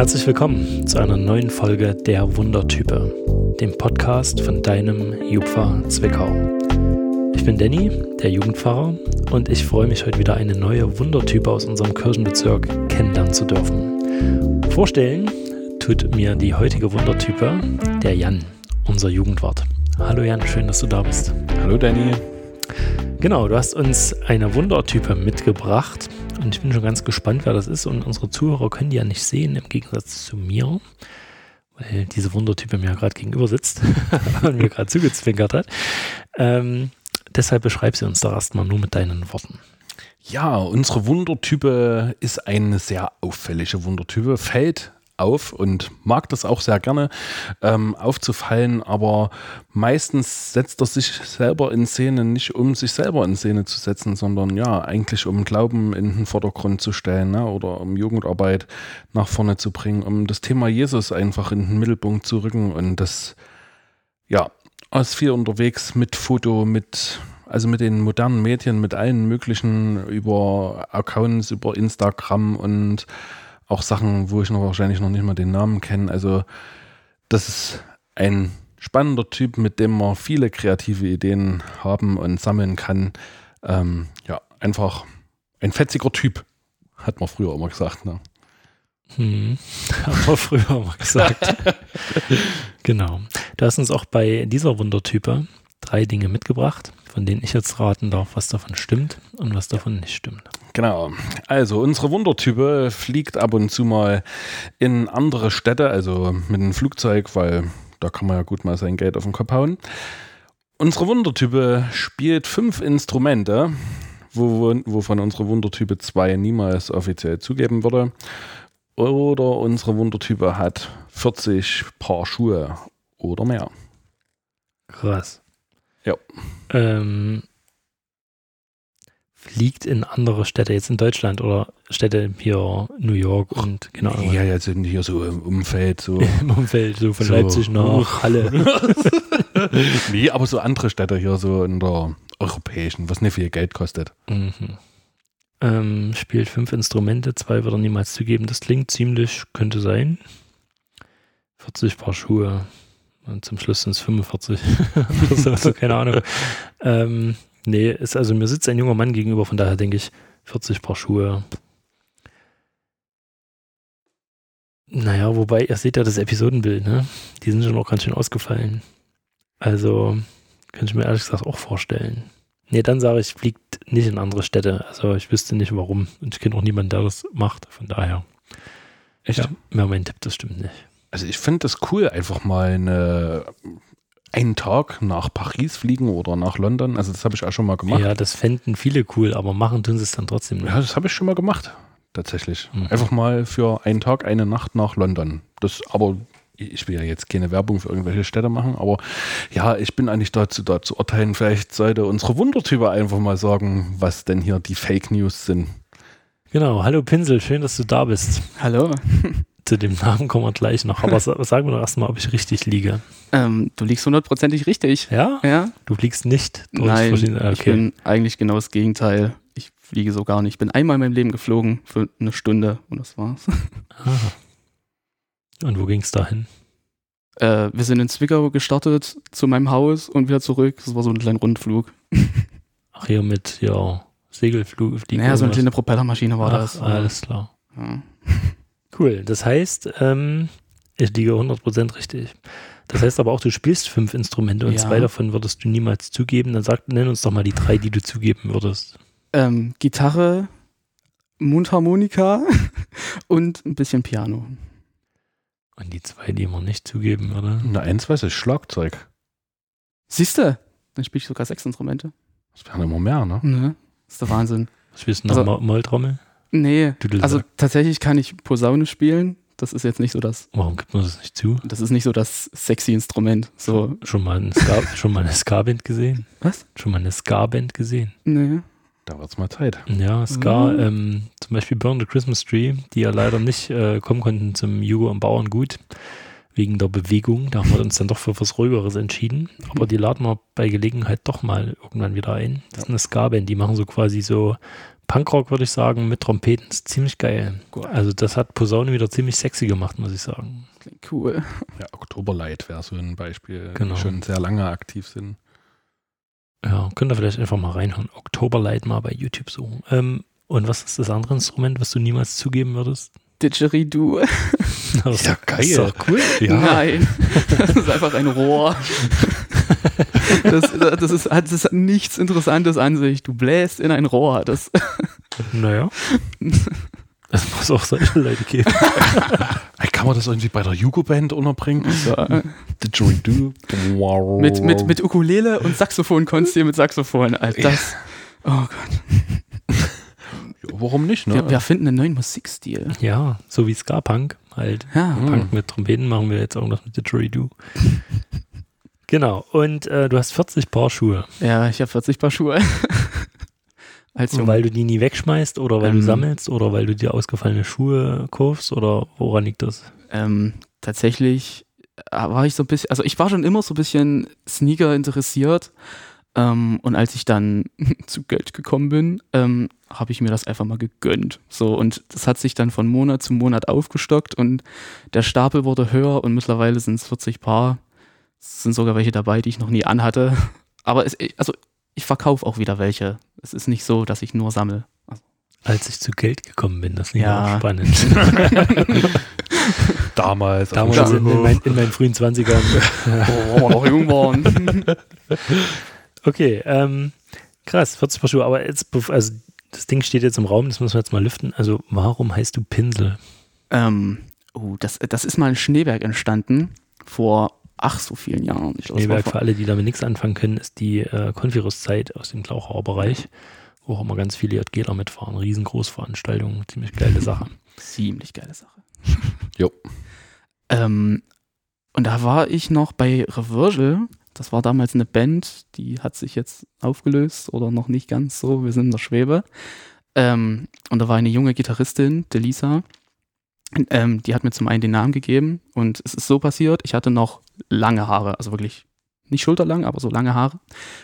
Herzlich willkommen zu einer neuen Folge der Wundertype, dem Podcast von deinem Jupfer Zwickau. Ich bin Danny, der Jugendpfarrer, und ich freue mich heute wieder eine neue Wundertype aus unserem Kirchenbezirk kennenlernen zu dürfen. Vorstellen tut mir die heutige Wundertype der Jan, unser Jugendwart. Hallo Jan, schön, dass du da bist. Hallo Danny. Genau, du hast uns eine Wundertype mitgebracht und ich bin schon ganz gespannt, wer das ist. Und unsere Zuhörer können die ja nicht sehen, im Gegensatz zu mir, weil diese Wundertype mir gerade gegenüber sitzt und mir gerade zugezwinkert hat. Ähm, deshalb beschreib sie uns doch erstmal nur mit deinen Worten. Ja, unsere Wundertype ist eine sehr auffällige Wundertype, fällt auf und mag das auch sehr gerne ähm, aufzufallen, aber meistens setzt er sich selber in Szene nicht, um sich selber in Szene zu setzen, sondern ja, eigentlich um Glauben in den Vordergrund zu stellen ne? oder um Jugendarbeit nach vorne zu bringen, um das Thema Jesus einfach in den Mittelpunkt zu rücken und das, ja, ist viel unterwegs mit Foto, mit also mit den modernen Medien, mit allen möglichen über Accounts, über Instagram und auch Sachen, wo ich noch wahrscheinlich noch nicht mal den Namen kenne. Also das ist ein spannender Typ, mit dem man viele kreative Ideen haben und sammeln kann. Ähm, ja, einfach ein fetziger Typ, hat man früher immer gesagt. Ne? Hm, hat man früher immer gesagt. genau. Du hast uns auch bei dieser Wundertype drei Dinge mitgebracht, von denen ich jetzt raten darf, was davon stimmt und was davon nicht stimmt. Genau. Also unsere Wundertype fliegt ab und zu mal in andere Städte, also mit einem Flugzeug, weil da kann man ja gut mal sein Geld auf den Kopf hauen. Unsere Wundertype spielt fünf Instrumente, wo, wovon unsere Wundertype zwei niemals offiziell zugeben würde. Oder unsere Wundertype hat 40 Paar Schuhe oder mehr. Krass. Ja. Ähm, fliegt in andere Städte, jetzt in Deutschland oder Städte hier New York und genau. Ja, jetzt sind hier so im Umfeld, so. Im Umfeld, so von so. Leipzig nach Halle. nee, aber so andere Städte hier, so in der europäischen, was nicht viel Geld kostet. Mhm. Ähm, spielt fünf Instrumente, zwei wird er niemals zugeben. Das klingt ziemlich, könnte sein. 40 Paar Schuhe. Und zum Schluss sind es 45. so, keine Ahnung. Ähm, Nee, ist also mir sitzt ein junger Mann gegenüber, von daher denke ich 40 Paar Schuhe. Naja, wobei, ihr seht ja das Episodenbild, ne? Die sind schon auch ganz schön ausgefallen. Also, könnte ich mir ehrlich gesagt auch vorstellen. Nee, dann sage ich, fliegt nicht in andere Städte. Also, ich wüsste nicht warum. Und ich kenne auch niemanden, der das macht. Von daher. Echt? Ja, mehr mein Tipp, das stimmt nicht. Also, ich finde das cool, einfach mal eine einen Tag nach Paris fliegen oder nach London. Also das habe ich auch schon mal gemacht. Ja, das fänden viele cool, aber machen tun sie es dann trotzdem nicht. Ja, das habe ich schon mal gemacht, tatsächlich. Mhm. Einfach mal für einen Tag, eine Nacht nach London. Das aber ich will ja jetzt keine Werbung für irgendwelche Städte machen, aber ja, ich bin eigentlich dazu da zu urteilen. Vielleicht sollte unsere Wundertype einfach mal sagen, was denn hier die Fake News sind. Genau, hallo Pinsel, schön, dass du da bist. Hallo. Zu dem Namen kommen wir gleich noch. Aber sagen wir doch erstmal, ob ich richtig liege. Ähm, du liegst hundertprozentig richtig. Ja? Ja. Du fliegst nicht durch Nein, okay. ich bin eigentlich genau das Gegenteil. Ich fliege so gar nicht. Ich bin einmal in meinem Leben geflogen für eine Stunde und das war's. Aha. Und wo ging es dahin? Äh, wir sind in Zwickau gestartet zu meinem Haus und wieder zurück. Das war so ein kleiner Rundflug. Ach, hier mit, ja, Segelflug. Naja, so eine kleine Propellermaschine war Ach, das. Alles klar. Ja. Cool. Das heißt, ähm, ich liege 100% richtig. Das heißt aber auch, du spielst fünf Instrumente und ja. zwei davon würdest du niemals zugeben. Dann sag, nenn uns doch mal die drei, die du zugeben würdest. Ähm, Gitarre, Mundharmonika und ein bisschen Piano. Und die zwei, die man nicht zugeben würde? Na, eins weiß ich, Schlagzeug. Siehst du? Dann spiele ich sogar sechs Instrumente. Das wären immer mehr, ne? Ne? Das ist der Wahnsinn. Spielst du noch also, Molltrommel? Nee, also tatsächlich kann ich Posaune spielen. Das ist jetzt nicht so das. Warum gibt man das nicht zu? Das ist nicht so das sexy Instrument. So. Schon mal, ein Ska, schon mal eine Ska-Band gesehen? Was? Schon mal eine Ska-Band gesehen? Nee. Da wird es mal Zeit. Ja, Ska, mhm. ähm, zum Beispiel Burn the Christmas Tree, die ja leider nicht äh, kommen konnten zum Jugo am Bauerngut wegen der Bewegung. Da haben wir uns dann doch für was Ruhigeres entschieden. Aber die laden wir bei Gelegenheit doch mal irgendwann wieder ein. Das ist eine Ska-Band, die machen so quasi so Punkrock würde ich sagen, mit Trompeten ist ziemlich geil. Cool. Also das hat Posaune wieder ziemlich sexy gemacht, muss ich sagen. Klingt cool. Ja, Oktoberlight wäre so ein Beispiel, Genau. die schon sehr lange aktiv sind. Ja, könnt ihr vielleicht einfach mal reinhören. Oktoberlight mal bei YouTube suchen. Ähm, und was ist das andere Instrument, was du niemals zugeben würdest? Didgeridoo. Das Ja, geil. Ist doch cool. Nein, das ist einfach ein Rohr. Das, das, ist, das ist nichts Interessantes an sich. Du bläst in ein Rohr. Das, Naja. Es muss auch solche Leute geben. Kann man das irgendwie bei der Jugo-Band unterbringen? Ja. Mit, mit, mit Ukulele und Saxophon konntest du hier mit Saxophon. Also das, oh Gott. Ja, Warum nicht, ne? Wir, wir finden einen neuen Musikstil. Ja, so wie Ska-Punk halt. Ja. Punk mit Trompeten machen wir jetzt irgendwas mit Didgeridoo. Genau. Und äh, du hast 40 Paar Schuhe. Ja, ich habe 40 Paar Schuhe. Als Junge. Weil du die nie wegschmeißt oder weil du Ähm. sammelst oder weil du dir ausgefallene Schuhe kaufst oder woran liegt das? Ähm, tatsächlich äh, war ich so ein bisschen, also ich war schon immer so ein bisschen Sneaker interessiert. Ähm, und als ich dann zu Geld gekommen bin, ähm, habe ich mir das einfach mal gegönnt. So, und das hat sich dann von Monat zu Monat aufgestockt und der Stapel wurde höher und mittlerweile sind es 40 Paar. Es sind sogar welche dabei, die ich noch nie anhatte. Aber es, also ich verkaufe auch wieder welche. Es ist nicht so, dass ich nur sammle. Als ich zu Geld gekommen bin, das ist Ja. auch spannend. Damals. Damals dem in, in, mein, in meinen frühen 20ern. Oh, noch jung waren. Okay, ähm, krass, 40 Paar Schuhe. Aber jetzt, also das Ding steht jetzt im Raum, das müssen wir jetzt mal lüften. Also, warum heißt du Pinsel? Ähm, oh, das, das ist mal ein Schneeberg entstanden vor ach so vielen Jahren. Ich Schneeberg, vor- für alle, die damit nichts anfangen können, ist die äh, Konfirus-Zeit aus dem Klauchauer Bereich, wo auch immer ganz viele JGler mitfahren. Riesengroßveranstaltungen, ziemlich geile Sache. Ziemlich geile Sache. Jo. Ähm, und da war ich noch bei Reversal. Das war damals eine Band, die hat sich jetzt aufgelöst oder noch nicht ganz so. Wir sind in der Schwebe. Ähm, und da war eine junge Gitarristin, Delisa. Ähm, die hat mir zum einen den Namen gegeben und es ist so passiert, ich hatte noch lange Haare, also wirklich nicht schulterlang, aber so lange Haare.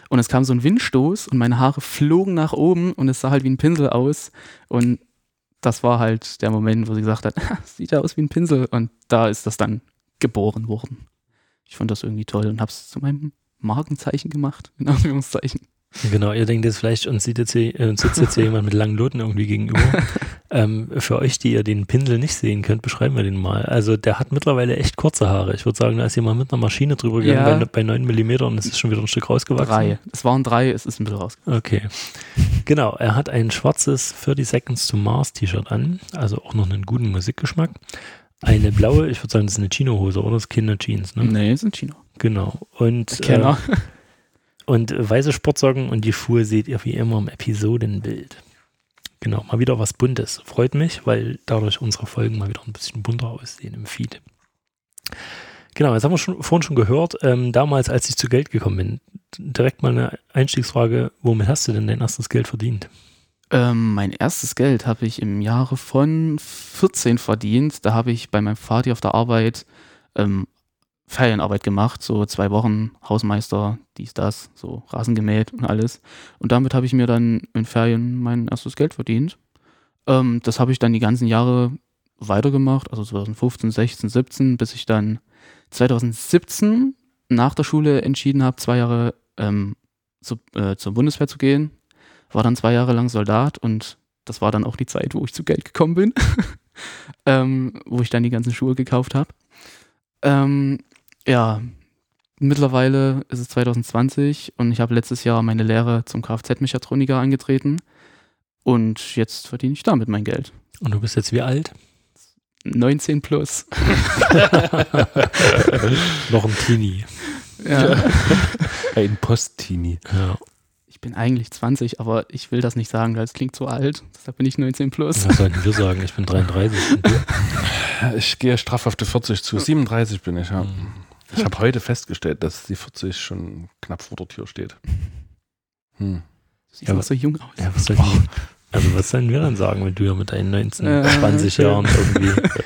Und es kam so ein Windstoß und meine Haare flogen nach oben und es sah halt wie ein Pinsel aus. Und das war halt der Moment, wo sie gesagt hat, sieht ja aus wie ein Pinsel. Und da ist das dann geboren worden. Ich fand das irgendwie toll und habe es zu meinem Markenzeichen gemacht, in Anführungszeichen. Genau, ihr denkt jetzt vielleicht, uns, sieht jetzt hier, äh, uns sitzt jetzt hier jemand mit langen Loten irgendwie gegenüber. ähm, für euch, die ihr den Pinsel nicht sehen könnt, beschreiben wir den mal. Also der hat mittlerweile echt kurze Haare. Ich würde sagen, da ist jemand mit einer Maschine drüber gegangen Ja. bei, bei 9 mm und es ist schon wieder ein Stück rausgewachsen. Drei. Es waren drei, es ist ein bisschen raus. Okay. Genau, er hat ein schwarzes 30 Seconds to Mars T-Shirt an, also auch noch einen guten Musikgeschmack. Eine blaue, ich würde sagen, das ist eine Chino-Hose oder das ist keine Jeans, ne? Nee, es sind Chino. Genau. Und, Kenner. Äh, und weiße Sportsocken und die Schuhe seht ihr wie immer im Episodenbild. Genau, mal wieder was Buntes. Freut mich, weil dadurch unsere Folgen mal wieder ein bisschen bunter aussehen im Feed. Genau, jetzt haben wir schon, vorhin schon gehört, ähm, damals, als ich zu Geld gekommen bin, direkt mal eine Einstiegsfrage, womit hast du denn dein erstes Geld verdient? Ähm, mein erstes Geld habe ich im Jahre von 14 verdient. Da habe ich bei meinem Vati auf der Arbeit ähm, Ferienarbeit gemacht, so zwei Wochen Hausmeister, dies, das, so Rasen gemäht und alles. Und damit habe ich mir dann in Ferien mein erstes Geld verdient. Ähm, das habe ich dann die ganzen Jahre weitergemacht, also 2015, 16, 17, bis ich dann 2017 nach der Schule entschieden habe, zwei Jahre ähm, zu, äh, zur Bundeswehr zu gehen. War dann zwei Jahre lang Soldat und das war dann auch die Zeit, wo ich zu Geld gekommen bin, ähm, wo ich dann die ganzen Schuhe gekauft habe. Ähm, ja, mittlerweile ist es 2020 und ich habe letztes Jahr meine Lehre zum Kfz-Mechatroniker angetreten und jetzt verdiene ich damit mein Geld. Und du bist jetzt wie alt? 19 plus. Noch ein Teenie. Ja. Ein Posttini. Ja. Ich bin eigentlich 20, aber ich will das nicht sagen, weil es klingt so alt. Deshalb bin ich 19 plus. Was sollten wir sagen? Ich bin 33. Und du? Ich gehe straff auf die 40 zu. 37 bin ich, ja. Ich habe heute festgestellt, dass die 40 schon knapp vor der Tür steht. Hm. Du siehst Ja, noch so jung aus. Ja, was sollen wir, also was sollen wir dann sagen, wenn du ja mit deinen 19, Äh, 20 schön. Jahren irgendwie.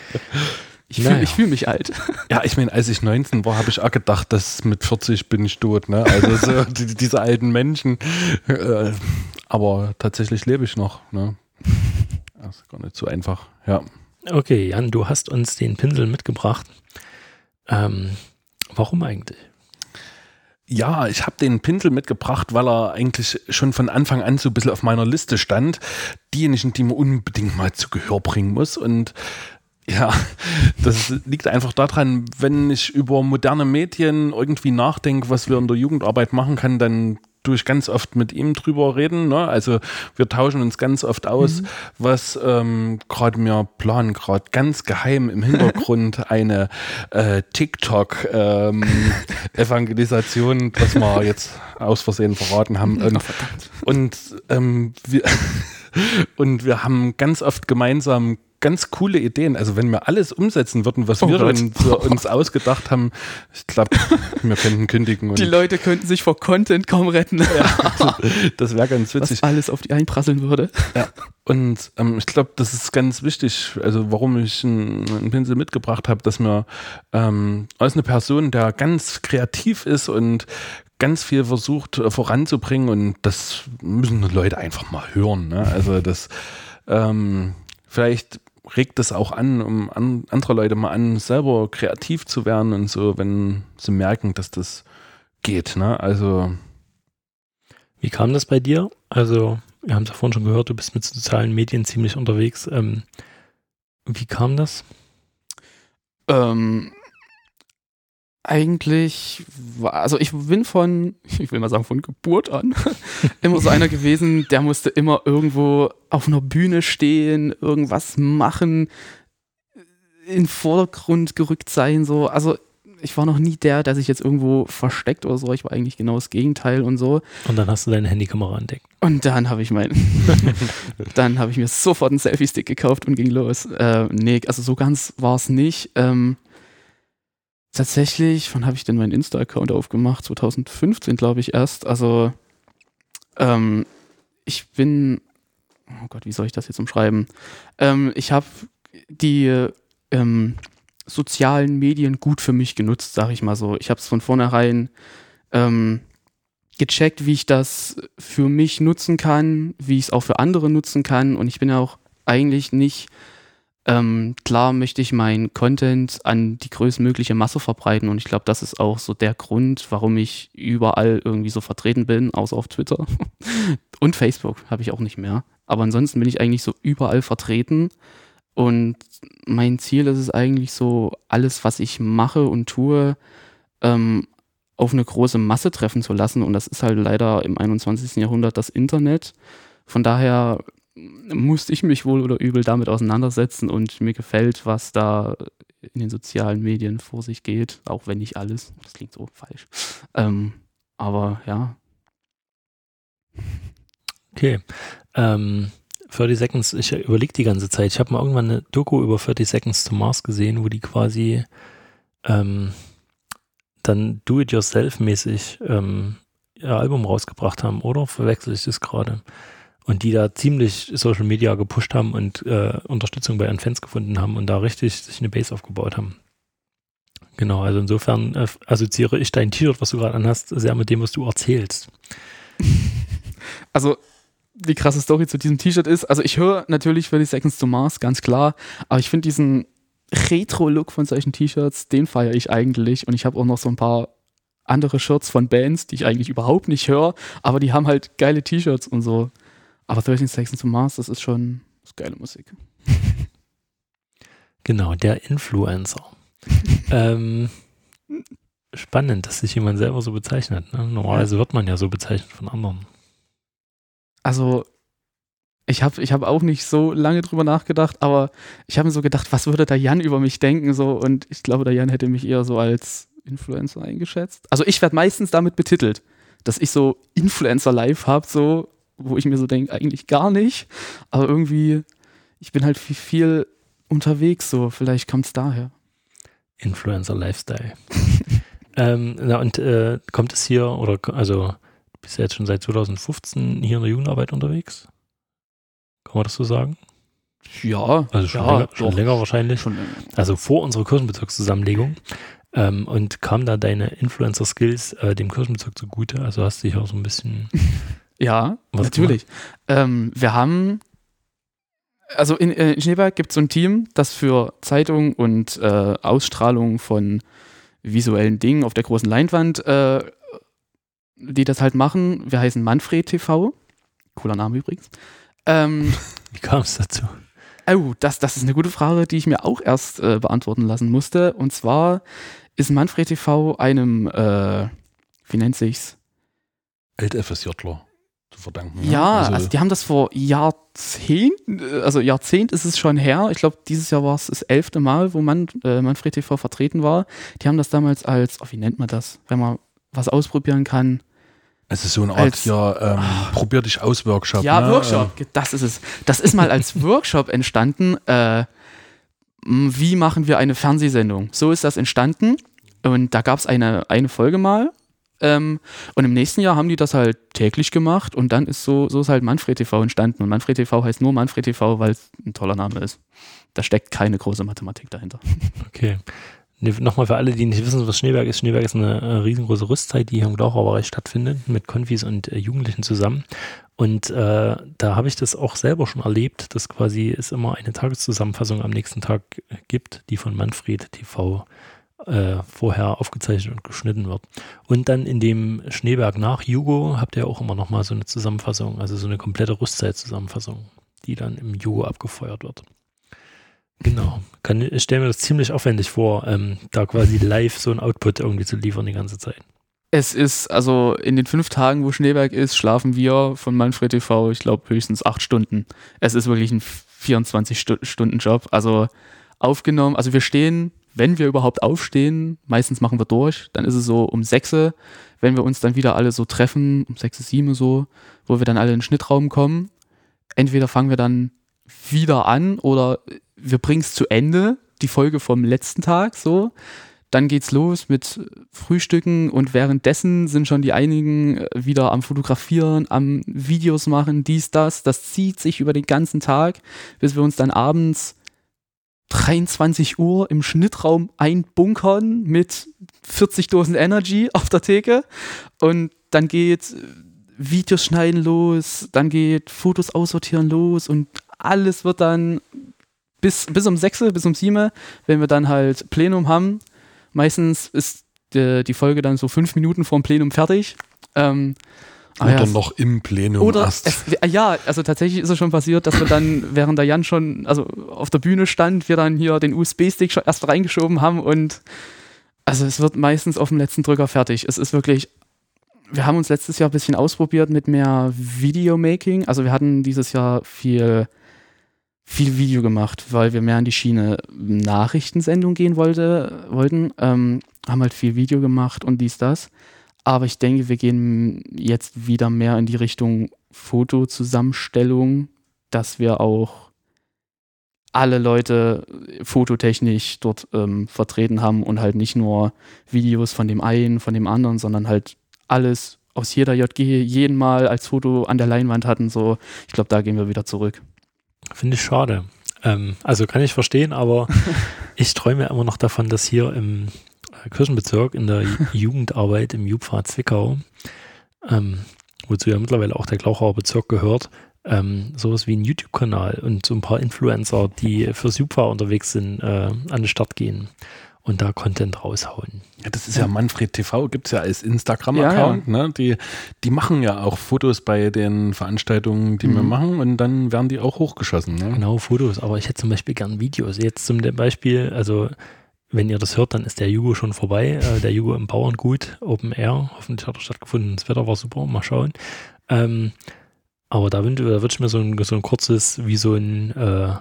Ich fühle Naja. fühl mich alt. Ja, ich meine, als ich 19 war, habe ich auch gedacht, dass mit 40 bin ich tot. Ne? Also so die, diese alten Menschen. Äh, aber tatsächlich lebe ich noch. Ne? Das ist gar nicht so einfach. Ja. Okay, Jan, du hast uns den Pinsel mitgebracht. Ähm, warum eigentlich? Ja, ich habe den Pinsel mitgebracht, weil er eigentlich schon von Anfang an so ein bisschen auf meiner Liste stand. Diejenigen, die man unbedingt mal zu Gehör bringen muss. Und ja, das liegt einfach daran, wenn ich über moderne Medien irgendwie nachdenke, was wir in der Jugendarbeit machen kann, dann tue ich ganz oft mit ihm drüber reden. Ne? Also wir tauschen uns ganz oft aus, was ähm, gerade wir planen, gerade ganz geheim im Hintergrund eine äh, TikTok-Evangelisation, was wir jetzt aus Versehen verraten haben. Und, und, ähm, wir, und wir haben ganz oft gemeinsam ganz coole Ideen. Also wenn wir alles umsetzen würden, was Oh wir uns, uns ausgedacht haben, ich glaube, wir könnten kündigen. Und Die Leute könnten sich vor Content kaum retten, das wäre ganz witzig. was alles auf die einprasseln würde. Ja. Und ähm, ich glaube, das ist ganz wichtig, also warum ich einen, Pinsel mitgebracht habe, dass mir ähm, als eine Person, der ganz kreativ ist und ganz viel versucht äh, voranzubringen und das müssen die Leute einfach mal hören. Ne? Also das ähm, vielleicht regt das auch an, um an, andere Leute mal an, selber kreativ zu werden und so, wenn sie merken, dass das geht. Ne? Also Wie kam das bei dir? Also, wir haben es ja vorhin schon gehört, du bist mit sozialen Medien ziemlich unterwegs. Ähm, wie kam das? Ähm, eigentlich, war, also ich bin von, ich will mal sagen, von Geburt an immer so einer gewesen, der musste immer irgendwo auf einer Bühne stehen, irgendwas machen, in den Vordergrund gerückt sein, so. Also ich war noch nie der, der sich jetzt irgendwo versteckt oder so. Ich war eigentlich genau das Gegenteil und so. Und dann hast du deine Handykamera entdeckt. Und dann habe ich mein, dann habe ich mir sofort einen Selfie-Stick gekauft und ging los. Äh, nee, also so ganz war es nicht. Ähm, tatsächlich, wann habe ich denn meinen Insta-Account aufgemacht? 2015, glaube ich, erst. Also, ähm, ich bin, oh Gott, wie soll ich das jetzt umschreiben? Ähm, ich habe die ähm, sozialen Medien gut für mich genutzt, sage ich mal so. Ich habe es von vornherein ähm, gecheckt, wie ich das für mich nutzen kann, wie ich es auch für andere nutzen kann. Und ich bin ja auch eigentlich nicht, ähm, klar möchte ich meinen Content an die größtmögliche Masse verbreiten. Und ich glaube, das ist auch so der Grund, warum ich überall irgendwie so vertreten bin, außer auf Twitter. Und Facebook habe ich auch nicht mehr. Aber ansonsten bin ich eigentlich so überall vertreten. Und mein Ziel ist es eigentlich so, alles, was ich mache und tue, ähm, auf eine große Masse treffen zu lassen. Und das ist halt leider im 21. Jahrhundert das Internet. Von daher musste ich mich wohl oder übel damit auseinandersetzen und mir gefällt, was da in den sozialen Medien vor sich geht, auch wenn nicht alles. Das klingt so falsch. Ähm, aber ja, Okay. Ähm, 30 Seconds, ich überlege die ganze Zeit. Ich habe mal irgendwann eine Doku über 30 Seconds to Mars gesehen, wo die quasi ähm, dann Do-it-yourself-mäßig ähm, ihr Album rausgebracht haben, oder? Verwechsel ich das gerade? Und die da ziemlich Social Media gepusht haben und äh, Unterstützung bei ihren Fans gefunden haben und da richtig sich eine Base aufgebaut haben. Genau, also insofern äh, assoziiere ich dein T-Shirt, was du gerade anhast, sehr mit dem, was du erzählst. also die krasse Story zu diesem T-Shirt ist, also ich höre natürlich 30 Seconds to Mars, ganz klar, aber ich finde diesen Retro-Look von solchen T-Shirts, den feiere ich eigentlich und ich habe auch noch so ein paar andere Shirts von Bands, die ich eigentlich überhaupt nicht höre, aber die haben halt geile T-Shirts und so. Aber 13 Seconds to Mars, das ist schon das ist geile Musik. Genau, der Influencer. ähm, spannend, dass sich jemand selber so bezeichnet. Ne? Normalerweise wird man ja so bezeichnet von anderen. Also ich habe ich hab auch nicht so lange drüber nachgedacht, aber ich habe mir so gedacht, was würde der Jan über mich denken so und ich glaube, der Jan hätte mich eher so als Influencer eingeschätzt. Also ich werde meistens damit betitelt, dass ich so Influencer-Life habe, so, wo ich mir so denke, eigentlich gar nicht, aber irgendwie, ich bin halt viel, viel unterwegs, so, vielleicht kommt es daher. Influencer Lifestyle. ähm, na und äh, kommt es hier, oder also du bist ja jetzt schon seit 2015 hier in der Jugendarbeit unterwegs? Kann man das so sagen? Ja, Also schon, ja, länger, schon länger wahrscheinlich. Schon länger. Also vor unserer Kirchenbezirkszusammenlegung. Ähm, und kam da deine Influencer-Skills äh, dem Kirchenbezirk zugute? Also hast du dich auch so ein bisschen. Ja, Was natürlich. Ähm, wir haben, also in, äh, in Schneeberg gibt es so ein Team, das für Zeitung und äh, Ausstrahlung von visuellen Dingen auf der großen Leinwand, äh, die das halt machen. Wir heißen Manfred TV. Cooler Name übrigens. Ähm, Wie kam es dazu? Oh, das, das ist eine gute Frage, die ich mir auch erst äh, beantworten lassen musste. Und zwar ist Manfred TV einem, äh, wie nennt sich's? Alt-FSJler zu verdanken. ne? Ja, also, die haben das vor Jahrzehnten, äh, also Jahrzehnt ist es schon her. Ich glaube, dieses Jahr war es das elfte Mal, wo Man, äh, Manfred TV vertreten war. Die haben das damals als, oh, wie nennt man das, wenn man was ausprobieren kann? es ist so eine Art als- ja, ähm, probier dich aus Workshop. Ja, ne? Workshop, das ist es. Das ist mal als Workshop entstanden. Äh, wie machen wir eine Fernsehsendung? So ist das entstanden. Und da gab es eine, eine Folge mal. Ähm, und im nächsten Jahr haben die das halt täglich gemacht. Und dann ist so, so ist halt Manfred TV entstanden. Und Manfred TV heißt nur Manfred TV, weil es ein toller Name ist. Da steckt keine große Mathematik dahinter. Okay. Ne, Nochmal für alle, die nicht wissen, was Schneeberg ist. Schneeberg ist eine äh, riesengroße Rüstzeit, die hier im Glauchauerbereich stattfindet, mit Konfis und äh, Jugendlichen zusammen. Und äh, da habe ich das auch selber schon erlebt, dass quasi es immer eine Tageszusammenfassung am nächsten Tag äh, gibt, die von Manfred TV äh, vorher aufgezeichnet und geschnitten wird. Und dann in dem Schneeberg nach Jugo habt ihr auch immer nochmal so eine Zusammenfassung, also so eine komplette Rüstzeit-Zusammenfassung, die dann im Jugo abgefeuert wird. Genau. Kann, ich stelle mir das ziemlich aufwendig vor, ähm, da quasi live so ein Output irgendwie zu liefern die ganze Zeit. Es ist, also in den fünf Tagen, wo Schneeberg ist, schlafen wir von Manfred TV, ich glaube, höchstens acht Stunden. Es ist wirklich ein 24-Stunden-Job. Also aufgenommen, also wir stehen, wenn wir überhaupt aufstehen, meistens machen wir durch, dann ist es so um sechs, wenn wir uns dann wieder alle so treffen, um sechs, sieben so, wo wir dann alle in den Schnittraum kommen. Entweder fangen wir dann wieder an oder wir bringen es zu Ende, die Folge vom letzten Tag so. Dann geht's los mit Frühstücken und währenddessen sind schon die einigen äh, wieder am Fotografieren, am Videos machen, dies, das. Das zieht sich über den ganzen Tag, bis wir uns dann abends 23 Uhr im Schnittraum einbunkern mit 40 Dosen Energy auf der Theke und dann geht äh, Videos schneiden los, dann geht Fotos aussortieren los und alles wird dann bis, bis um 6, bis um 7, wenn wir dann halt Plenum haben. Meistens ist die, die Folge dann so fünf Minuten vor dem Plenum fertig. Ähm, ah Oder ja, noch im Plenum oder erst. es, ja, also tatsächlich ist es schon passiert, dass wir dann, während der Jan schon also auf der Bühne stand, wir dann hier den USB-Stick schon erst reingeschoben haben und also es wird meistens auf dem letzten Drücker fertig. Es ist wirklich, wir haben uns letztes Jahr ein bisschen ausprobiert mit mehr Videomaking. Also wir hatten dieses Jahr viel, viel Video gemacht, weil wir mehr in die Schiene Nachrichtensendung gehen wollte, wollten. Ähm, haben halt viel Video gemacht und dies, das. Aber ich denke, wir gehen jetzt wieder mehr in die Richtung Fotozusammenstellung, dass wir auch alle Leute fototechnisch dort ähm, vertreten haben und halt nicht nur Videos von dem einen, von dem anderen, sondern halt alles aus jeder JG jeden Mal als Foto an der Leinwand hatten. So, ich glaube, da gehen wir wieder zurück. Finde ich schade. Ähm, also kann ich verstehen, aber ich träume immer noch davon, dass hier im Kirchenbezirk in der Ju- Jugendarbeit im Jupfa Zwickau, ähm, wozu ja mittlerweile auch der Glauchauer Bezirk gehört, ähm, sowas wie ein YouTube-Kanal und so ein paar Influencer, die fürs Jupfa unterwegs sind, äh, an den Start gehen und da Content raushauen. Ja, das ist ja Manfred TV, gibt es ja als Instagram-Account. Ne? Die, die machen ja auch Fotos bei den Veranstaltungen, die wir Mhm. machen und dann werden die auch hochgeschossen. Ne? Genau, Fotos, aber ich hätte zum Beispiel gern Videos. Jetzt zum Beispiel, also wenn ihr das hört, dann ist der Jugo schon vorbei. Äh, der Jugo im Bauerngut, Open Air. Hoffentlich hat er stattgefunden. Das Wetter war super, mal schauen. Ähm, aber da wünsche da würd ich mir so ein, so ein kurzes, wie so ein, äh,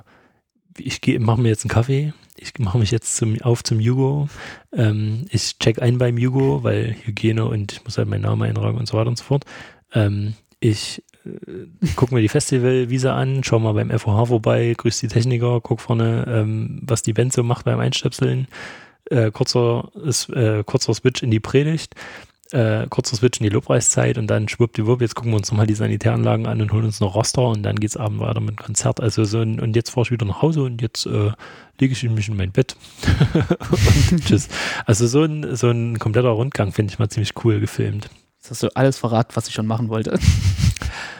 ich mache mir jetzt einen Kaffee, ich mache mich jetzt zum, auf zum Jugo, ähm, ich check ein beim Jugo, weil Hygiene und ich muss halt meinen Namen eintragen und so weiter und so fort. Ähm, ich guck mir die Festivalvisa an, schau mal beim FOH vorbei, grüß die Techniker, guck vorne, ähm, was die Band so macht beim Einstöpseln. Äh, kurzer, ist, äh, kurzer Switch in die Predigt. äh, kurzer Switch in die Lobpreiszeit und dann schwuppdiwupp, jetzt gucken wir uns nochmal die Sanitäranlagen an und holen uns noch Roster und dann geht es abend weiter mit Konzert. Also so ein, und jetzt fahre ich wieder nach Hause und jetzt äh, lege ich mich in mein Bett und tschüss. Also so ein, so ein kompletter Rundgang finde ich mal ziemlich cool gefilmt. Jetzt hast du alles verraten, was ich schon machen wollte.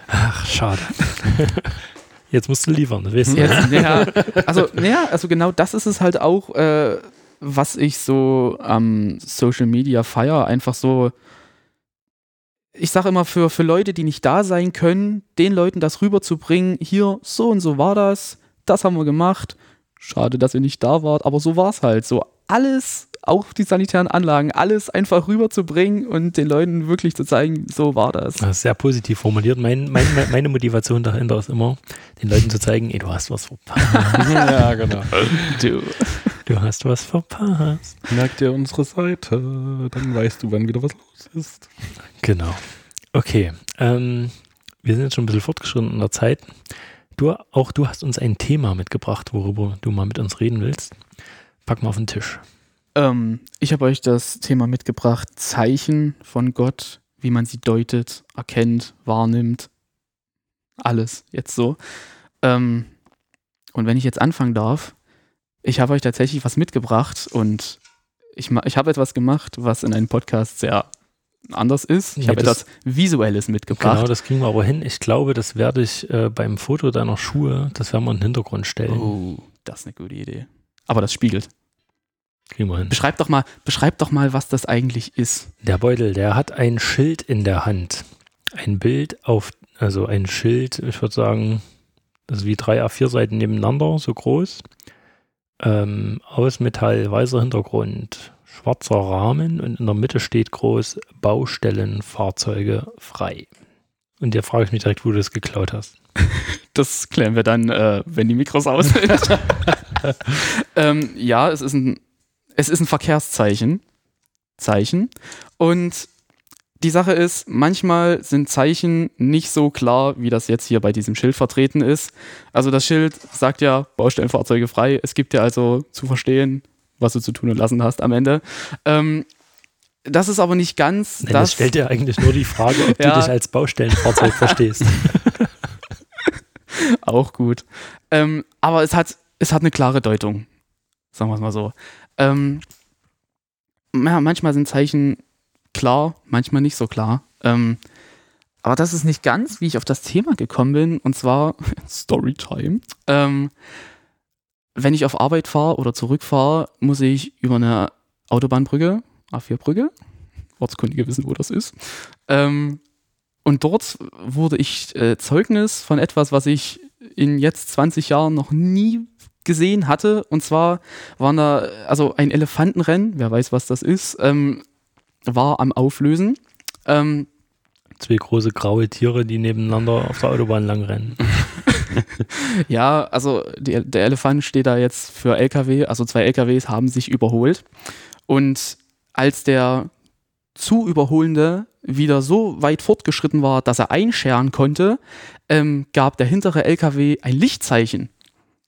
Ach, schade. Jetzt musst du liefern, das weißt du. Jetzt, ja, also, ja, also genau das ist es halt auch, äh, was ich so am Social Media feier. Einfach so, ich sage immer, für, für Leute, die nicht da sein können, den Leuten das rüberzubringen, hier, so und so war das, das haben wir gemacht. Schade, dass ihr nicht da wart, aber so war es halt. So alles auch die sanitären Anlagen, alles einfach rüberzubringen und den Leuten wirklich zu zeigen, so war das. das ist sehr positiv formuliert. Mein, mein, meine Motivation dahinter ist immer, den Leuten zu zeigen, ey, du hast was verpasst. ja, genau. Du, du hast was verpasst. Merk dir unsere Seite, dann weißt du, wann wieder was los ist. Genau. Okay, ähm, wir sind jetzt schon ein bisschen fortgeschritten in der Zeit. Du, auch du hast uns ein Thema mitgebracht, worüber du mal mit uns reden willst. Pack mal auf den Tisch. Ähm, ich habe euch das Thema mitgebracht, Zeichen von Gott, wie man sie deutet, erkennt, wahrnimmt. Alles jetzt so. Ähm, und wenn ich jetzt anfangen darf, ich habe euch tatsächlich was mitgebracht und ich, ich habe etwas gemacht, was in einem Podcast sehr anders ist. Ich Ja, habe etwas Visuelles mitgebracht. Genau, das kriegen wir aber hin. Ich glaube, das werde ich äh, beim Foto deiner Schuhe, das werden wir in den Hintergrund stellen. oh, das ist eine gute Idee. Aber das spiegelt. Kriegen wir hin. Beschreib doch mal, beschreib doch mal, was das eigentlich ist. Der Beutel, der hat ein Schild in der Hand. Ein Bild auf, also ein Schild, ich würde sagen, das ist wie drei A4-Seiten nebeneinander, so groß. Ähm, aus Metall, weißer Hintergrund, schwarzer Rahmen und in der Mitte steht groß Baustellenfahrzeuge frei. Und da frage ich mich direkt, wo du das geklaut hast. Das klären wir dann, äh, wenn die Mikros aus sind. ähm, ja, es ist ein, es ist ein Verkehrszeichen. Zeichen. Und die Sache ist, manchmal sind Zeichen nicht so klar, wie das jetzt hier bei diesem Schild vertreten ist. Also das Schild sagt ja Baustellenfahrzeuge frei. Es gibt ja also zu verstehen, was du zu tun und lassen hast am Ende. Ähm, das ist aber nicht ganz Nein, das das. stellt dir eigentlich nur die Frage, ob Ja. du dich als Baustellenfahrzeug verstehst. Auch gut. Ähm, aber es hat, es hat eine klare Deutung. Sagen wir es mal so. Ähm, ja, manchmal sind Zeichen klar, manchmal nicht so klar. Ähm, aber das ist nicht ganz, wie ich auf das Thema gekommen bin. Und zwar Storytime. Ähm, wenn ich auf Arbeit fahre oder zurückfahre, muss ich über eine Autobahnbrücke, A4-Brücke, Ortskundige wissen, wo das ist. Ähm, und dort wurde ich äh, Zeugnis von etwas, was ich in jetzt 20 Jahren noch nie gesehen hatte. Und zwar waren da, also ein Elefantenrennen, wer weiß, was das ist, ähm, war am Auflösen. Ähm, Zwei große graue Tiere, die nebeneinander auf der Autobahn lang rennen. ja, also die, der Elefant steht da jetzt für LKW, also zwei LKWs haben sich überholt. Und als der zu überholende wieder so weit fortgeschritten war, dass er einscheren konnte, ähm, gab der hintere LKW ein Lichtzeichen.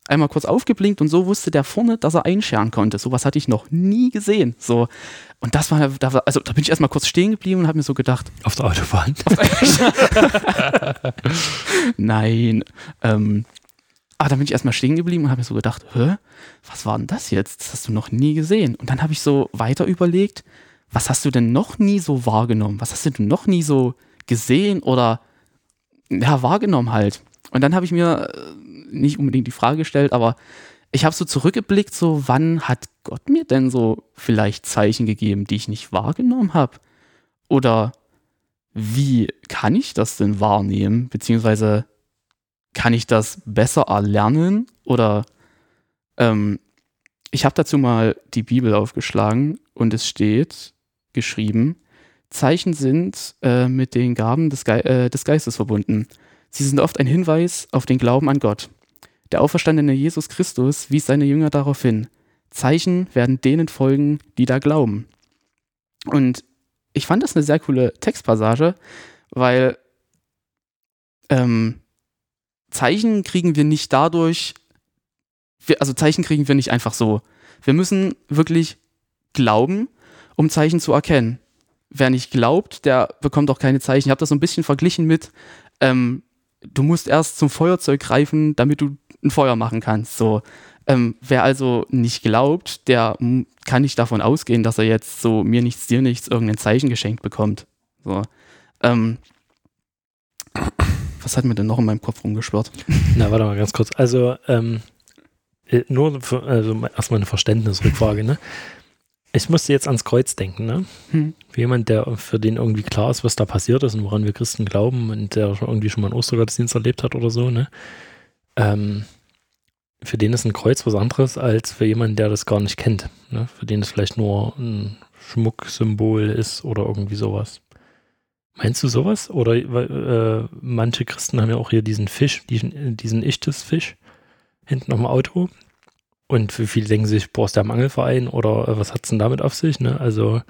Einmal kurz aufgeblinkt und so wusste der vorne, dass er einscheren konnte. Sowas hatte ich noch nie gesehen. So. Und das war, da war- also da bin ich erstmal kurz stehen geblieben und habe mir so gedacht, Auf der Autobahn. Nein. Ähm, aber dann bin ich erstmal stehen geblieben und habe mir so gedacht, hä, was war denn das jetzt? Das hast du noch nie gesehen. Und dann habe ich so weiter überlegt, was hast du denn noch nie so wahrgenommen? Was hast du denn noch nie so gesehen oder ja, wahrgenommen halt? Und dann habe ich mir äh, nicht unbedingt die Frage gestellt, aber ich habe so zurückgeblickt, so wann hat Gott mir denn so vielleicht Zeichen gegeben, die ich nicht wahrgenommen habe? Oder wie kann ich das denn wahrnehmen? Beziehungsweise kann ich das besser erlernen? Oder ähm, ich habe dazu mal die Bibel aufgeschlagen und es steht geschrieben, Zeichen sind äh, mit den Gaben des, Ge äh, des Geistes verbunden. Sie sind oft ein Hinweis auf den Glauben an Gott. Der auferstandene Jesus Christus wies seine Jünger darauf hin. Zeichen werden denen folgen, die da glauben. Und ich fand das eine sehr coole Textpassage, weil ähm, Zeichen kriegen wir nicht dadurch, wir, also Zeichen kriegen wir nicht einfach so. Wir müssen wirklich glauben, um Zeichen zu erkennen. wer nicht glaubt, der bekommt auch keine Zeichen. Ich habe das so ein bisschen verglichen mit, ähm, du musst erst zum Feuerzeug greifen, damit du ein Feuer machen kannst. So, ähm, wer also nicht glaubt, der kann nicht davon ausgehen, dass er jetzt so mir nichts, dir nichts, irgendein Zeichen geschenkt bekommt. So, ähm, was hat mir denn noch in meinem Kopf rumgeschwirrt? Na, warte mal ganz kurz. Also, ähm, äh, nur für, also erstmal eine Verständnisrückfrage, ne? Ich musste jetzt ans Kreuz denken, ne? Hm. Für jemand, der für den irgendwie klar ist, was da passiert ist und woran wir Christen glauben und der irgendwie schon mal einen Ostergottesdienst erlebt hat oder so, ne? Ähm, für den ist ein Kreuz was anderes als für jemanden, der das gar nicht kennt. Ne? Für den es vielleicht nur ein Schmucksymbol ist oder irgendwie sowas. Meinst du sowas? Oder äh, manche Christen haben ja auch hier diesen Fisch, diesen, diesen Ichtes-Fisch hinten auf dem Auto. Und für viele denken sich, boah, ist der Mangelverein oder äh, was hat es denn damit auf sich? Ne? Also,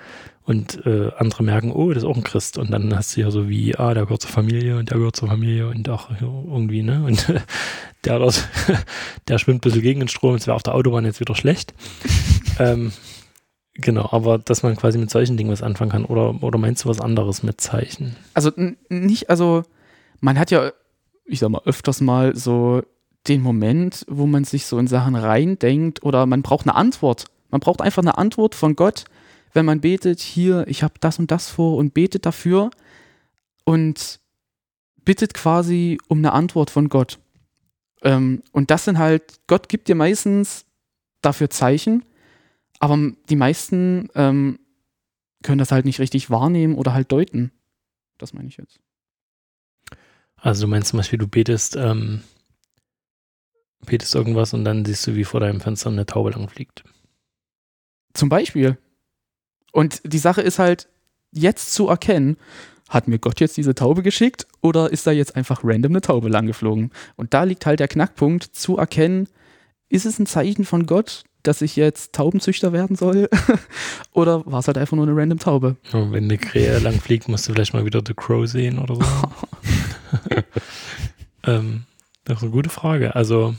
und äh, andere merken, oh, das ist auch ein Christ. Und dann hast du ja so wie, ah, der gehört zur Familie und der gehört zur Familie und auch irgendwie, ne? Und der dort, der schwimmt ein bisschen gegen den Strom, es wäre auf der Autobahn jetzt wieder schlecht. ähm, genau, aber dass man quasi mit solchen Dingen was anfangen kann. Oder, oder meinst du was anderes mit Zeichen? Also nicht, also man hat ja, ich sag mal, öfters mal so den Moment, wo man sich so in Sachen reindenkt oder man braucht eine Antwort. Man braucht einfach eine Antwort von Gott, wenn man betet, hier, ich habe das und das vor und betet dafür und bittet quasi um eine Antwort von Gott. Ähm, und das sind halt, Gott gibt dir meistens dafür Zeichen, aber die meisten ähm, können das halt nicht richtig wahrnehmen oder halt deuten. Das meine ich jetzt. Also du meinst zum Beispiel, du betest, ähm, betest irgendwas und dann siehst du, wie vor deinem Fenster eine Taube lang fliegt. Zum Beispiel. Und die Sache ist halt, jetzt zu erkennen, hat mir Gott jetzt diese Taube geschickt oder ist da jetzt einfach random eine Taube lang geflogen? Und da liegt halt der Knackpunkt, zu erkennen, ist es ein Zeichen von Gott, dass ich jetzt Taubenzüchter werden soll? oder war es halt einfach nur eine random Taube? Oh, wenn eine Krähe lang fliegt, musst du vielleicht mal wieder The Crow sehen oder so. ähm, das ist eine gute Frage. Also,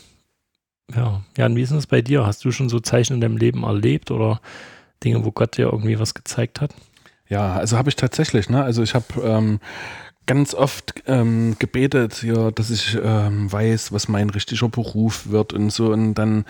ja, Jan, wie ist das bei dir? Hast du schon so Zeichen in deinem Leben erlebt oder Dinge, wo Gott dir irgendwie was gezeigt hat? Ja, also habe ich tatsächlich, ne? Also ich habe ähm, ganz oft ähm, gebetet, ja, dass ich ähm, weiß, was mein richtiger Beruf wird und so. Und dann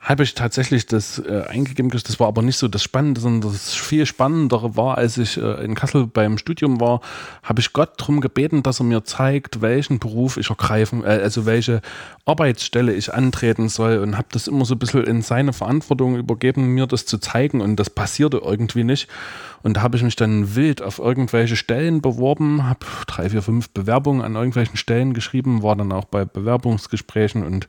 habe ich tatsächlich das äh, eingegeben. Das war aber nicht so das Spannende, sondern das viel Spannendere war, als ich äh, in Kassel beim Studium war, habe ich Gott darum gebeten, dass er mir zeigt, welchen Beruf ich ergreifen, äh, also welche Arbeitsstelle ich antreten soll und habe das immer so ein bisschen in seine Verantwortung übergeben, mir das zu zeigen und das passierte irgendwie nicht. Und da habe ich mich dann wild auf irgendwelche Stellen beworben, habe drei, vier, fünf Bewerbungen an irgendwelchen Stellen geschrieben, war dann auch bei Bewerbungsgesprächen und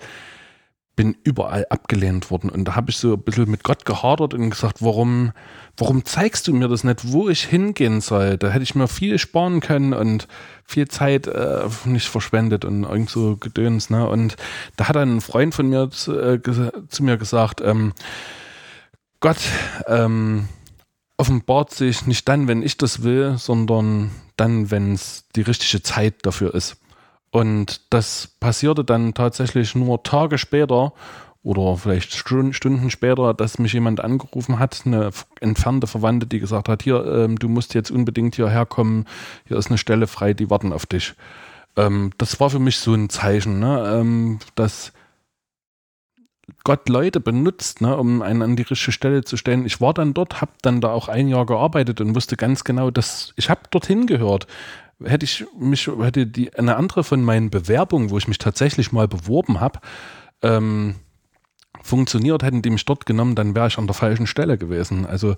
bin überall abgelehnt worden. Und da habe ich so ein bisschen mit Gott gehadert und gesagt, warum, warum zeigst du mir das nicht, wo ich hingehen soll? Da hätte ich mir viel sparen können und viel Zeit äh, nicht verschwendet und irgend so Gedöns. Ne? Und da hat dann ein Freund von mir zu, äh, zu mir gesagt, ähm, Gott ähm, offenbart sich nicht dann, wenn ich das will, sondern dann, wenn es die richtige Zeit dafür ist. Und das passierte dann tatsächlich nur Tage später oder vielleicht Stunden später, dass mich jemand angerufen hat, eine entfernte Verwandte, die gesagt hat, hier, ähm, du musst jetzt unbedingt hierher kommen, hier ist eine Stelle frei, die warten auf dich. Ähm, das war für mich so ein Zeichen, ne, ähm, dass Gott Leute benutzt, ne, um einen an die richtige Stelle zu stellen. Ich war dann dort, habe dann da auch ein Jahr gearbeitet und wusste ganz genau, dass ich habe dorthin gehört hätte ich mich, hätte die, eine andere von meinen Bewerbungen, wo ich mich tatsächlich mal beworben habe, ähm, funktioniert, hätten die mich dort genommen, dann wäre ich an der falschen Stelle gewesen. Also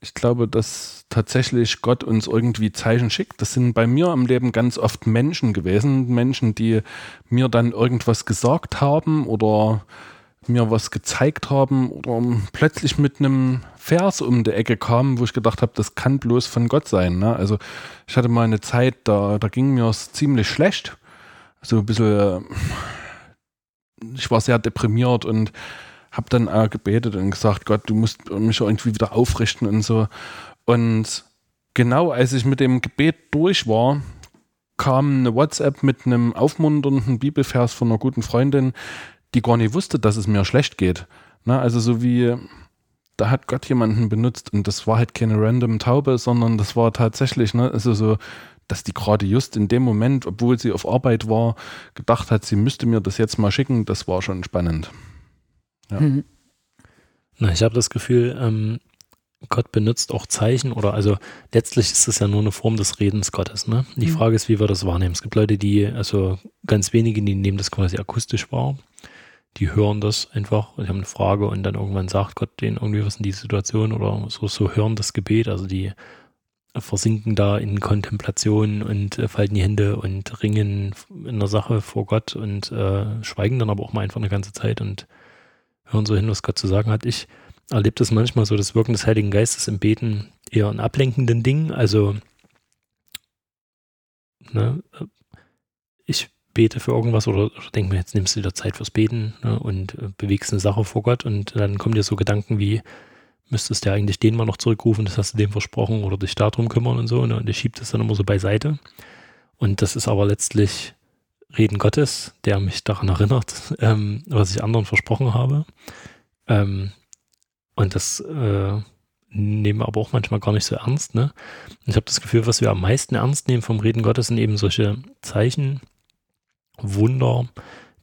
ich glaube, dass tatsächlich Gott uns irgendwie Zeichen schickt. Das sind bei mir im Leben ganz oft Menschen gewesen. Menschen, die mir dann irgendwas gesagt haben oder mir was gezeigt haben oder plötzlich mit einem Vers um die Ecke kamen, wo ich gedacht habe, das kann bloß von Gott sein. Ne? Also ich hatte mal eine Zeit, da, da ging mir es ziemlich schlecht. So ein bisschen, ich war sehr deprimiert und habe dann auch gebetet und gesagt, Gott, du musst mich irgendwie wieder aufrichten und so. Und genau als ich mit dem Gebet durch war, kam eine WhatsApp mit einem aufmunternden Bibelvers von einer guten Freundin, die gar nicht wusste, dass es mir schlecht geht. Na, also so wie da hat Gott jemanden benutzt und das war halt keine random Taube, sondern das war tatsächlich, ne, also so, dass die gerade just in dem Moment, obwohl sie auf Arbeit war, gedacht hat, sie müsste mir das jetzt mal schicken, das war schon spannend. Ja. Mhm. Na, ich habe das Gefühl, ähm, Gott benutzt auch Zeichen oder also letztlich ist es ja nur eine Form des Redens Gottes. Ne? Die mhm. Frage ist, wie wir das wahrnehmen. Es gibt Leute, die, also ganz wenige, die nehmen das quasi akustisch wahr. Die hören das einfach und haben eine Frage und dann irgendwann sagt Gott denen irgendwie was in die Situation oder so, so hören das Gebet. Also die versinken da in Kontemplation und äh, falten die Hände und ringen in der Sache vor Gott und äh, schweigen dann aber auch mal einfach eine ganze Zeit und hören so hin, was Gott zu sagen hat. Ich erlebe das manchmal so, das Wirken des Heiligen Geistes im Beten eher ein ablenkenden Ding. Also, ne, bete für irgendwas oder, oder denke mir, jetzt nimmst du dir Zeit fürs Beten ne, und äh, bewegst eine Sache vor Gott und dann kommen dir so Gedanken wie, müsstest du ja eigentlich den mal noch zurückrufen, das hast du dem versprochen oder dich darum kümmern und so. Ne, und ich schiebe das dann immer so beiseite. Und das ist aber letztlich Reden Gottes, der mich daran erinnert, ähm, was ich anderen versprochen habe. Ähm, und das äh, nehmen wir aber auch manchmal gar nicht so ernst. Ne? Ich habe das Gefühl, was wir am meisten ernst nehmen vom Reden Gottes sind eben solche Zeichen, Wunder,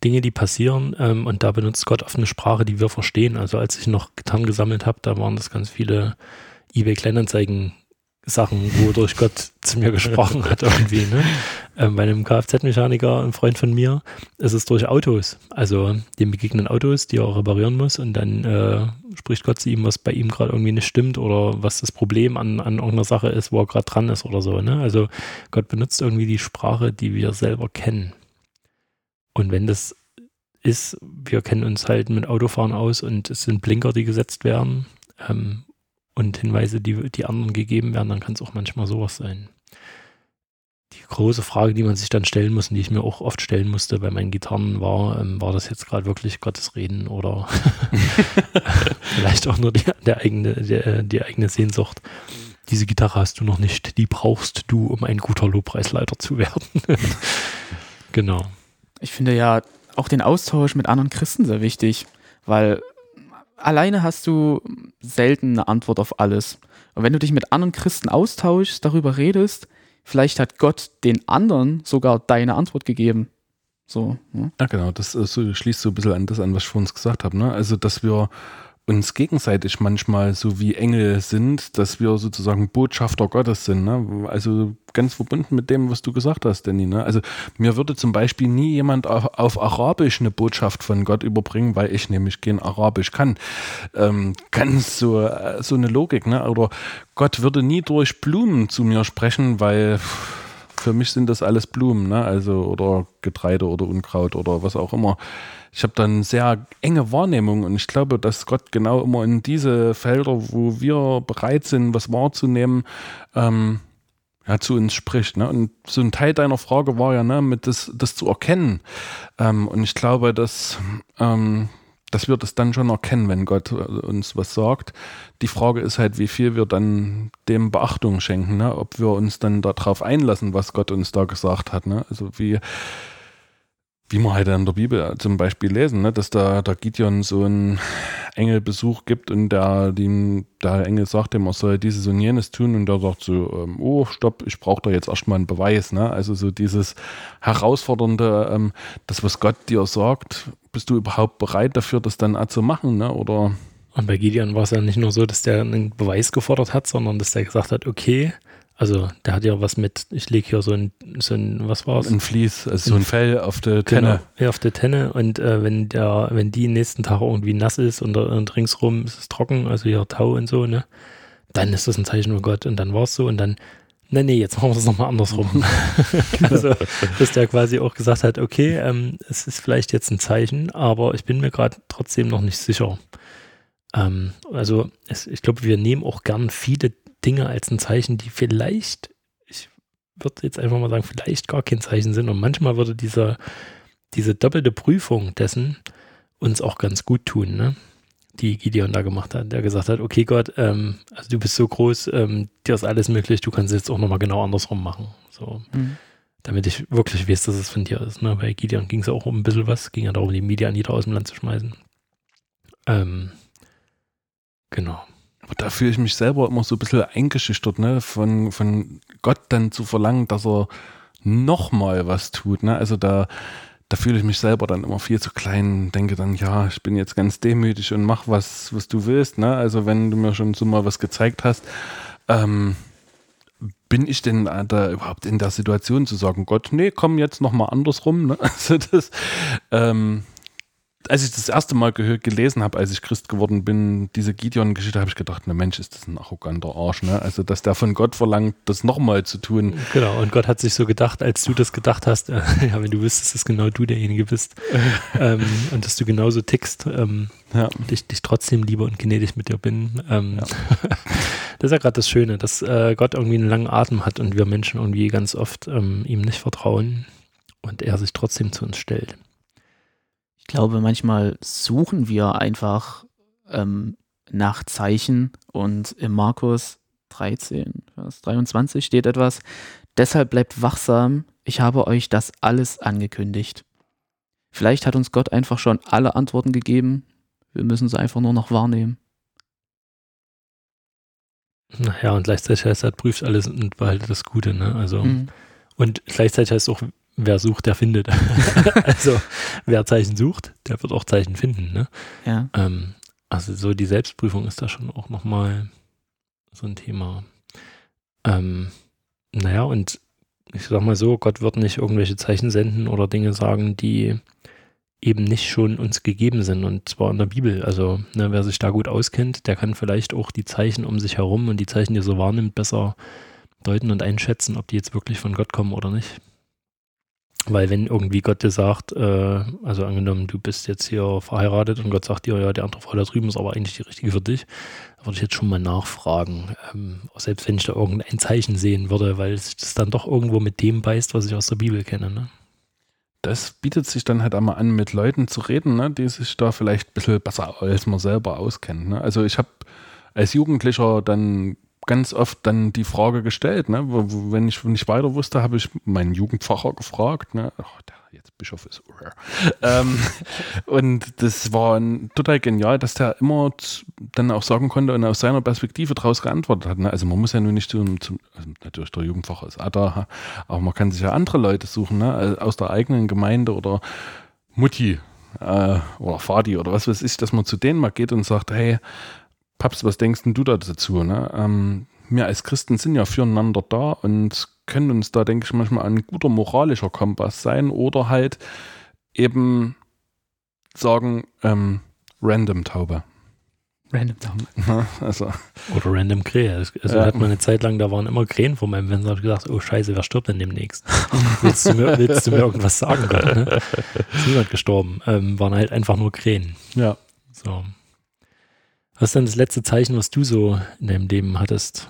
Dinge, die passieren. Ähm, und da benutzt Gott oft eine Sprache, die wir verstehen. Also als ich noch Gitarren gesammelt habe, da waren das ganz viele eBay Kleinanzeigen Sachen, wodurch Gott zu mir gesprochen hat irgendwie. Ne? Ähm, bei einem Kfz-Mechaniker, ein Freund von mir, ist es durch Autos. Also dem begegnen Autos, die er reparieren muss und dann äh, spricht Gott zu ihm, was bei ihm gerade irgendwie nicht stimmt oder was das Problem an, an irgendeiner Sache ist, wo er gerade dran ist oder so. Ne? Also Gott benutzt irgendwie die Sprache, die wir selber kennen. Und wenn das ist, wir kennen uns halt mit Autofahren aus und es sind Blinker, die gesetzt werden, ähm, und Hinweise, die, die anderen gegeben werden, dann kann es auch manchmal sowas sein. Die große Frage, die man sich dann stellen muss und die ich mir auch oft stellen musste bei meinen Gitarren, war, ähm, war das jetzt gerade wirklich Gottes Reden oder vielleicht auch nur die, der eigene, der, die eigene Sehnsucht. Diese Gitarre hast du noch nicht, die brauchst du, um ein guter Lobpreisleiter zu werden. genau. Ich finde ja auch den Austausch mit anderen Christen sehr wichtig, weil alleine hast du selten eine Antwort auf alles. Und wenn du dich mit anderen Christen austauschst, darüber redest, vielleicht hat Gott den anderen sogar deine Antwort gegeben. So. Ja, ne? ja genau, das äh, so, schließt so ein bisschen an das an, was ich vorhin gesagt habe. Ne? Also, dass wir uns gegenseitig manchmal so wie Engel sind, dass wir sozusagen Botschafter Gottes sind. Ne? Also ganz verbunden mit dem, was du gesagt hast, Danny. Ne? Also mir würde zum Beispiel nie jemand auf, auf, Arabisch eine Botschaft von Gott überbringen, weil ich nämlich kein Arabisch kann. Ähm, ganz so, äh, so eine Logik. Ne? Oder Gott würde nie durch Blumen zu mir sprechen, weil für mich sind das alles Blumen, ne? Also oder Getreide oder Unkraut oder was auch immer ich habe dann sehr enge Wahrnehmung und ich glaube, dass Gott genau immer in diese Felder, wo wir bereit sind, was wahrzunehmen, ähm, ja, zu uns spricht. Ne? Und so ein Teil deiner Frage war ja, ne, mit das, das zu erkennen. Ähm, und ich glaube, dass, ähm, dass wir das dann schon erkennen, wenn Gott uns was sagt. Die Frage ist halt, wie viel wir dann dem Beachtung schenken, ne? ob wir uns dann darauf einlassen, was Gott uns da gesagt hat. Ne? Also wie wie man halt in der Bibel zum Beispiel lesen, ne, dass da der Gideon so einen Engelbesuch gibt und der, dem, der Engel sagt ihm, er soll dieses und jenes tun und der sagt so, ähm, oh, stopp, ich brauche da jetzt erstmal einen Beweis. Ne? Also so dieses herausfordernde, ähm, das, was Gott dir sagt, bist du überhaupt bereit dafür, das dann auch zu machen? Ne? Oder und bei Gideon war es ja nicht nur so, dass der einen Beweis gefordert hat, sondern dass der gesagt hat, okay, also der hat ja was mit, ich lege hier so ein, so ein, was war's? Ein Vlies, also so ein Fell auf der Tenne. Genau, ja, auf der Tenne und äh, wenn der, wenn die nächsten Tag irgendwie nass ist und, und ringsrum ist es trocken, also hier Tau und so, ne, dann ist das ein Zeichen von Gott und dann war es so und dann, nee, nee, jetzt machen wir das nochmal andersrum. also, dass der quasi auch gesagt hat, okay, ähm, es ist vielleicht jetzt ein Zeichen, aber ich bin mir gerade trotzdem noch nicht sicher. Ähm, also es, ich glaube, wir nehmen auch gern viele Dinge als ein Zeichen, die vielleicht, ich würde jetzt einfach mal sagen, vielleicht gar kein Zeichen sind. Und manchmal würde dieser, diese doppelte Prüfung dessen uns auch ganz gut tun, ne? die Gideon da gemacht hat, der gesagt hat, okay Gott, ähm, also du bist so groß, ähm, dir ist alles möglich, du kannst jetzt auch nochmal genau andersrum machen. So. Mhm. Damit ich wirklich weiß, dass es von dir ist. Ne? Bei Gideon ging es auch um ein bisschen was, ging ja darum, die Medianiter aus dem Land zu schmeißen. Ähm, Genau. Da fühle ich mich selber immer so ein bisschen eingeschüchtert, ne? Von, von Gott dann zu verlangen, dass er nochmal was tut. Ne? Also da, da fühle ich mich selber dann immer viel zu klein, denke dann, ja, ich bin jetzt ganz demütig und mach was, was du willst. Ne? Also wenn du mir schon so mal was gezeigt hast, ähm, bin ich denn da überhaupt in der Situation zu sagen, Gott, nee, komm jetzt nochmal andersrum. Ne? Also das, ähm, als ich das erste Mal gehört, gelesen habe, als ich Christ geworden bin, diese Gideon-Geschichte, habe ich gedacht, na Mensch, ist das ein arroganter Arsch, ne? Also, dass der von Gott verlangt, das nochmal zu tun. Genau, und Gott hat sich so gedacht, als du das gedacht hast, äh, ja, wenn du wüsstest, dass genau du derjenige bist ähm, und dass du genauso tickst ähm, ja. und ich dich trotzdem lieber und gnädig mit dir bin. Ähm, ja. das ist ja gerade das Schöne, dass äh, Gott irgendwie einen langen Atem hat und wir Menschen irgendwie ganz oft ähm, ihm nicht vertrauen und er sich trotzdem zu uns stellt. Ich glaube, manchmal suchen wir einfach ähm, nach Zeichen und im Markus 13, Vers 23 steht etwas, deshalb bleibt wachsam, ich habe euch das alles angekündigt. Vielleicht hat uns Gott einfach schon alle Antworten gegeben, wir müssen sie einfach nur noch wahrnehmen. Naja, und gleichzeitig heißt es, prüft alles und behaltet das Gute, ne? Also, mhm. und gleichzeitig heißt es auch, wer sucht, der findet. also wer Zeichen sucht, der wird auch Zeichen finden. Ne? Ja. Ähm, also so die Selbstprüfung ist da schon auch nochmal so ein Thema. Ähm, naja, und ich sag mal so, Gott wird nicht irgendwelche Zeichen senden oder Dinge sagen, die eben nicht schon uns gegeben sind und zwar in der Bibel. Also ne, wer sich da gut auskennt, der kann vielleicht auch die Zeichen um sich herum und die Zeichen, die er so wahrnimmt, besser deuten und einschätzen, ob die jetzt wirklich von Gott kommen oder nicht. Weil wenn irgendwie Gott dir sagt, äh, also angenommen, du bist jetzt hier verheiratet und Gott sagt dir, ja, die andere Frau da drüben ist aber eigentlich die richtige für dich, würde ich jetzt schon mal nachfragen. Ähm, selbst wenn ich da irgendein Zeichen sehen würde, weil es das dann doch irgendwo mit dem beißt, was ich aus der Bibel kenne. Ne? Das bietet sich dann halt einmal an, mit Leuten zu reden, ne, die sich da vielleicht ein bisschen besser als man selber auskennt. Ne? Also ich habe als Jugendlicher dann ganz oft dann die Frage gestellt, ne? wenn ich nicht weiter wusste, habe ich meinen Jugendpfarrer gefragt, ne? Ach, der jetzt Bischof ist. ähm, und das war total genial, dass der immer dann auch sagen konnte und aus seiner Perspektive daraus geantwortet hat. Ne? Also man muss ja nur nicht zum, zum also natürlich der Jugendpfarrer ist auch da, aber man kann sich ja andere Leute suchen, ne? Also aus der eigenen Gemeinde oder Mutti äh, oder Vati oder was weiß ich, dass man zu denen mal geht und sagt, hey, Paps, was denkst du da dazu? Ne? Ähm, wir als Christen sind ja füreinander da und können uns da, denke ich, manchmal ein guter moralischer Kompass sein oder halt eben sagen, ähm, Random Taube. Random Taube. also. Oder Random Krähe. Also ja. hat man eine Zeit lang, da waren immer Krähen vor meinem Fenster. habe ich gesagt, oh Scheiße, wer stirbt denn demnächst? willst, du mir, willst du mir irgendwas sagen? Ne? Ist niemand gestorben. Ähm, waren halt einfach nur Krähen. Ja. So. Was ist denn das letzte Zeichen, was du so in deinem Leben hattest?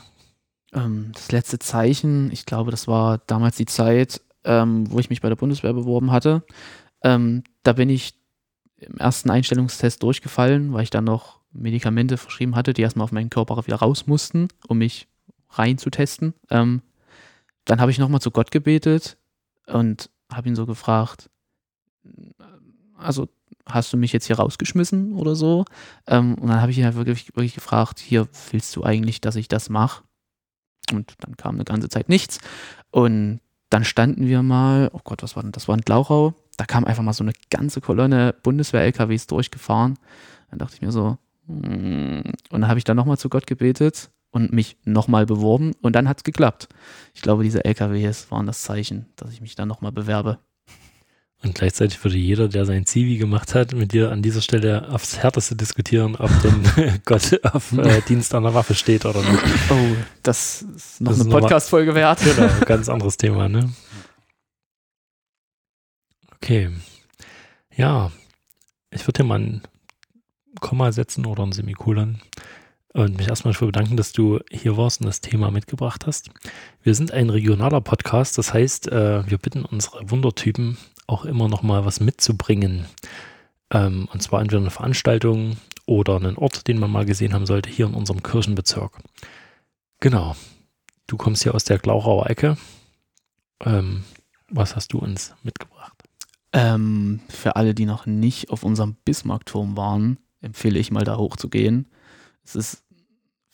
Ähm, das letzte Zeichen, ich glaube, das war damals die Zeit, ähm, wo ich mich bei der Bundeswehr beworben hatte. Ähm, da bin ich im ersten Einstellungstest durchgefallen, weil ich dann noch Medikamente verschrieben hatte, die erstmal auf meinen Körper wieder raus mussten, um mich reinzutesten. Ähm, dann habe ich nochmal zu Gott gebetet und habe ihn so gefragt, also hast du mich jetzt hier rausgeschmissen oder so? Ähm, und dann habe ich ihn halt wirklich, wirklich gefragt, hier willst du eigentlich, dass ich das mache? Und dann kam eine ganze Zeit nichts. Und dann standen wir mal, oh Gott, was war denn das? war in Glauchau. Da kam einfach mal so eine ganze Kolonne Bundeswehr-LKWs durchgefahren. Dann dachte ich mir so, mm. und dann habe ich dann nochmal zu Gott gebetet und mich nochmal beworben und dann hat es geklappt. Ich glaube, diese LKWs waren das Zeichen, dass ich mich dann nochmal bewerbe. Und gleichzeitig würde jeder, der sein Zivi gemacht hat, mit dir an dieser Stelle aufs Härteste diskutieren, ob denn Gott auf äh, Dienst an der Waffe steht oder nicht. Oh, das ist noch das eine Podcast-Folge wert. Genau, ganz anderes Thema, ne? Okay. Ja, ich würde dir mal ein Komma setzen oder ein Semikolon und mich erstmal dafür bedanken, dass du hier warst und das Thema mitgebracht hast. Wir sind ein regionaler Podcast, das heißt, äh, wir bitten unsere Wundertypen auch immer noch mal was mitzubringen. Ähm, und zwar entweder eine Veranstaltung oder einen Ort, den man mal gesehen haben sollte, hier in unserem Kirchenbezirk. Genau. Du kommst hier aus der Glauchauer Ecke. Ähm, was hast du uns mitgebracht? Ähm, für alle, die noch nicht auf unserem Bismarckturm waren, empfehle ich mal da hochzugehen. Es ist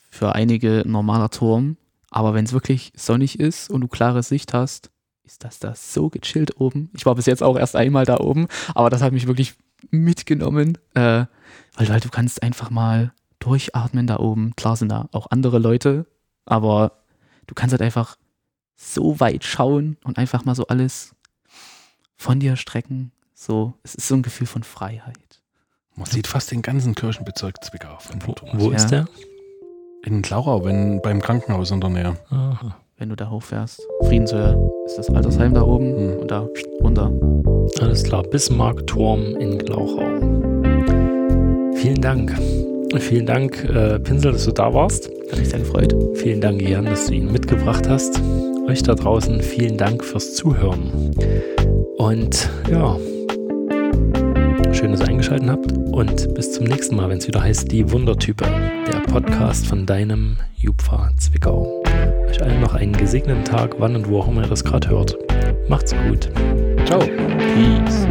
für einige ein normaler Turm, aber wenn es wirklich sonnig ist und du klare Sicht hast, ist das da so gechillt oben. Ich war bis jetzt auch erst einmal da oben, aber das hat mich wirklich mitgenommen, äh, weil, weil du kannst einfach mal durchatmen da oben. Klar sind da auch andere Leute, aber du kannst halt einfach so weit schauen und einfach mal so alles von dir strecken. So, es ist so ein Gefühl von Freiheit. Man sieht fast den ganzen Kirchenbezirk Zwickau von Wo, wo ist Ja. der? In Glauchau, wenn beim Krankenhaus in der Nähe. Aha. Wenn du da hochfährst. Friedenshöhe ist das Altersheim da oben Hm. und da runter. Alles klar, Bismarck-Turm in Glauchau. Vielen Dank. Vielen Dank, äh, Pinsel, dass du da warst. Hat mich sehr gefreut. Vielen Dank, Jan, dass du ihn mitgebracht hast. Euch da draußen vielen Dank fürs Zuhören. Und ja, schön, dass ihr eingeschaltet habt. Und bis zum nächsten Mal, wenn es wieder heißt Die Wundertype, der Podcast von deinem Jupfa Zwickau. Euch allen noch einen gesegneten Tag, wann und wo auch immer ihr das gerade hört. Macht's gut. Ciao. Peace.